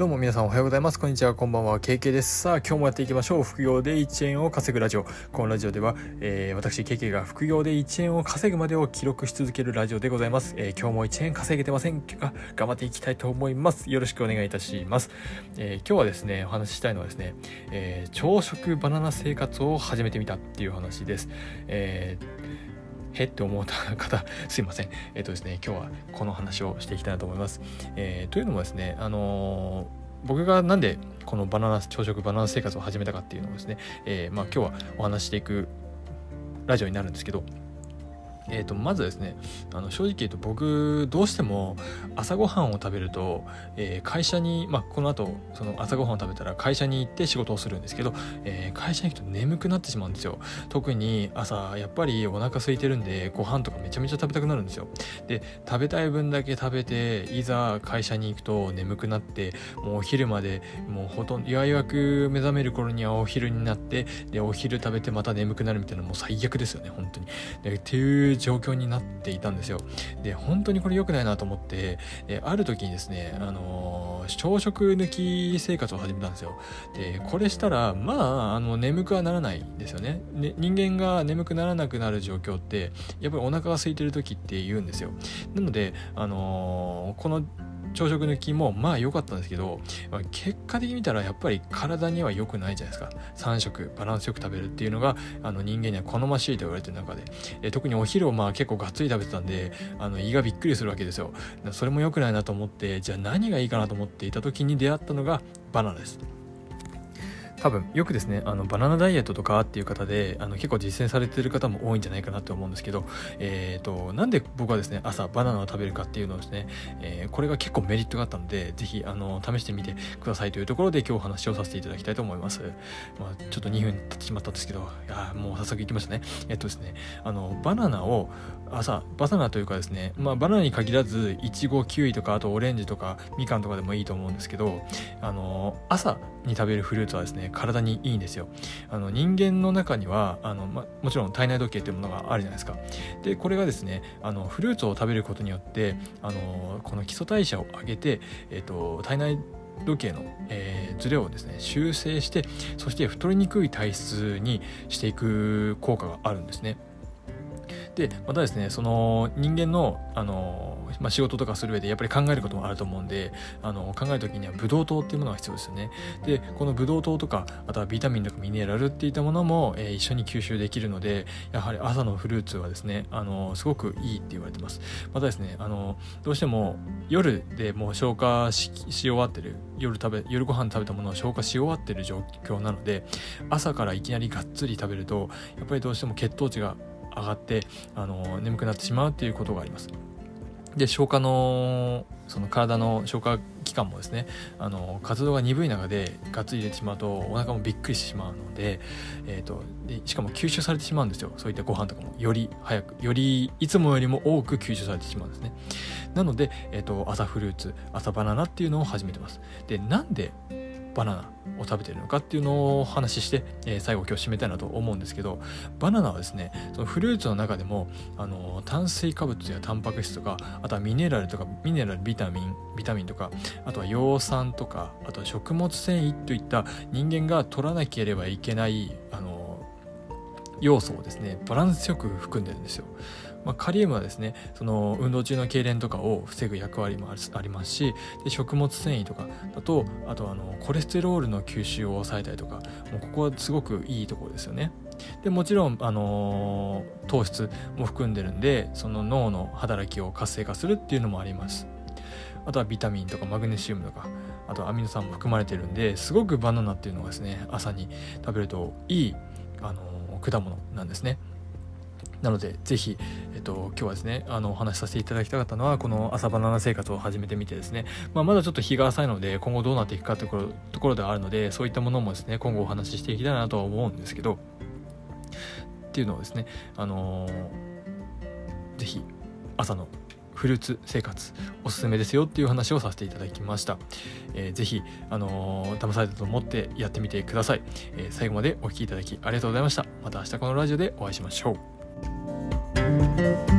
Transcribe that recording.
どうも皆さんおはようございます。こんにちは、こんばんは、KK です。さあ、今日もやっていきましょう。副業で1円を稼ぐラジオ。このラジオでは、えー、私、KK が副業で1円を稼ぐまでを記録し続けるラジオでございます。えー、今日も1円稼げてませんが、頑張っていきたいと思います。よろしくお願いいたします。えー、今日はですね、お話ししたいのはですね、え朝食バナナ生活を始めてみたっていう話です。えへって思った方、すいません。えっ、とですね、今日はこの話をしていきたいなと思います。えー、というのもですね、あのー、僕がなんでこのバナナ朝食バナナ生活を始めたかっていうのをですね、え、まあ、今日はお話していくラジオになるんですけど、えー、とまずですねあの正直言うと僕どうしても朝ごはんを食べると、えー、会社に、まあ、この後その朝ごはんを食べたら会社に行って仕事をするんですけど、えー、会社に行くと眠くなってしまうんですよ。特に朝やっぱりお腹空いてるんでご飯とかめちゃめちゃ食べたくなるんですよ。で食べたい分だけ食べていざ会社に行くと眠くなってもうお昼までもうほとんどようやく目覚める頃にはお昼になってでお昼食べてまた眠くなるみたいなもう最悪ですよね本当に。っていう状況になっていたんですよ。で、本当にこれ良くないなと思って、えある時にですね、あのー、朝食抜き生活を始めたんですよ。で、これしたら、まあ、あの、眠くはならないんですよね。ね人間が眠くならなくなる状況って、やっぱりお腹が空いてる時って言うんですよ。なので、あのー、この朝食抜きもまあ良かったんですけど、まあ、結果的に見たらやっぱり体には良くないじゃないですか。3食バランスよく食べるっていうのがあの人間には好ましいと言われてる中で。え特にお昼をまあ結構がっつり食べてたんであの胃がびっくりするわけですよ。それも良くないなと思ってじゃあ何がいいかなと思っていた時に出会ったのがバナナです。多分よくですねあのバナナダイエットとかっていう方であの結構実践されてる方も多いんじゃないかなと思うんですけど、えーと、なんで僕はですね朝バナナを食べるかっていうのをですね、えー、これが結構メリットがあったので是非あの試してみてくださいというところで今日お話をさせていただきたいと思います、まあ、ちょっと2分経ってしまったんですけどあもう早速いきましたね。えっとですねあのバナナを朝バナナというかですね、まあ、バナナに限らずいちごキウイとかあとオレンジとかみかんとかでもいいと思うんですけどあの朝に食べるフルーツはですね体にいいんですよ。あの人間の中にはあの、ま、もちろん体内時計っていうものがあるじゃないですか。でこれがですねあのフルーツを食べることによってあのこの基礎代謝を上げて、えーと、体内時計の、えー、ズレをですね修正してそして太りにくい体質にしていく効果があるんですね。でまたですねその人間のあの、まあ、仕事とかする上でやっぱり考えることもあると思うんであの考える時にはブドウ糖っていうものが必要ですよね。でこのブドウ糖とかあとはビタミンとかミネラルっていったものも、えー、一緒に吸収できるのでやはり朝のフルーツはですねあのすごくいいって言われてます。またですねあのどうしても夜でもう消化し終わってる夜食べ夜ご飯食べたものを消化し終わってる状況なので朝からいきなりがっつり食べるとやっぱりどうしても血糖値が上がってあの眠くなってしまうっていうことがあります。で消化のその体の消化器官もですねあの活動が鈍い中でガッツリ入れてしまうとお腹もびっくりしてしまうので,、えーと、でしかも吸収されてしまうんですよ。そういったご飯とかも。より早くよりいつもよりも多く吸収されてしまうんですね。なので、えーと朝フルーツ朝バナナっていうのを始めてます。でなんでバナナを食べてるのかっていうのをお話しして、えー、最後今日締めたいなと思うんですけどバナナはですねそのフルーツの中でもあの炭水化物やタンパク質とかあとはミネラルとかミネラルビタミンビタミンとかあとは葉酸とかあとは食物繊維といった人間が取らなければいけないあの要素をですねバランスよく含んでるんですよ。まあ、カリウムはですねその運動中の痙攣とかを防ぐ役割もありますしで食物繊維とかだとあとあのコレステロールの吸収を抑えたりとかもうここはすごくいいところですよね。でもちろん、あのー、糖質も含んでるんでその脳の働きを活性化するっていうのもあります。あとはビタミンとかマグネシウムとかあとはアミノ酸も含まれてるんですごくバナナっていうのがですね朝に食べるといい、あのー、果物なんですね。なので、ぜひ、えっと、今日はですね、あの、お話しさせていただきたかったのは、この朝バナナ生活を始めてみてですね、まあ、まだちょっと日が浅いので、今後どうなっていくかというところではあるので、そういったものもですね、今後お話ししていきたいなとは思うんですけど、っていうのをですね、あのー、ぜひ、朝のフルーツ生活おすすめですよっていう話をさせていただきました、えー、ぜひ、あのー、騙されたと思ってやってみてください、えー、最後までお聴きいただきありがとうございました。また明日このラジオでお会いしましょう。Thank you